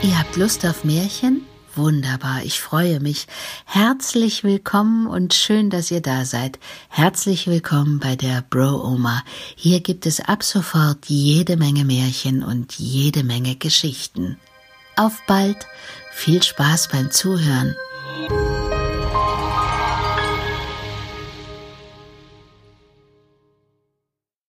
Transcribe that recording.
Ihr habt Lust auf Märchen? Wunderbar, ich freue mich. Herzlich willkommen und schön, dass ihr da seid. Herzlich willkommen bei der Bro Oma. Hier gibt es ab sofort jede Menge Märchen und jede Menge Geschichten. Auf bald, viel Spaß beim Zuhören.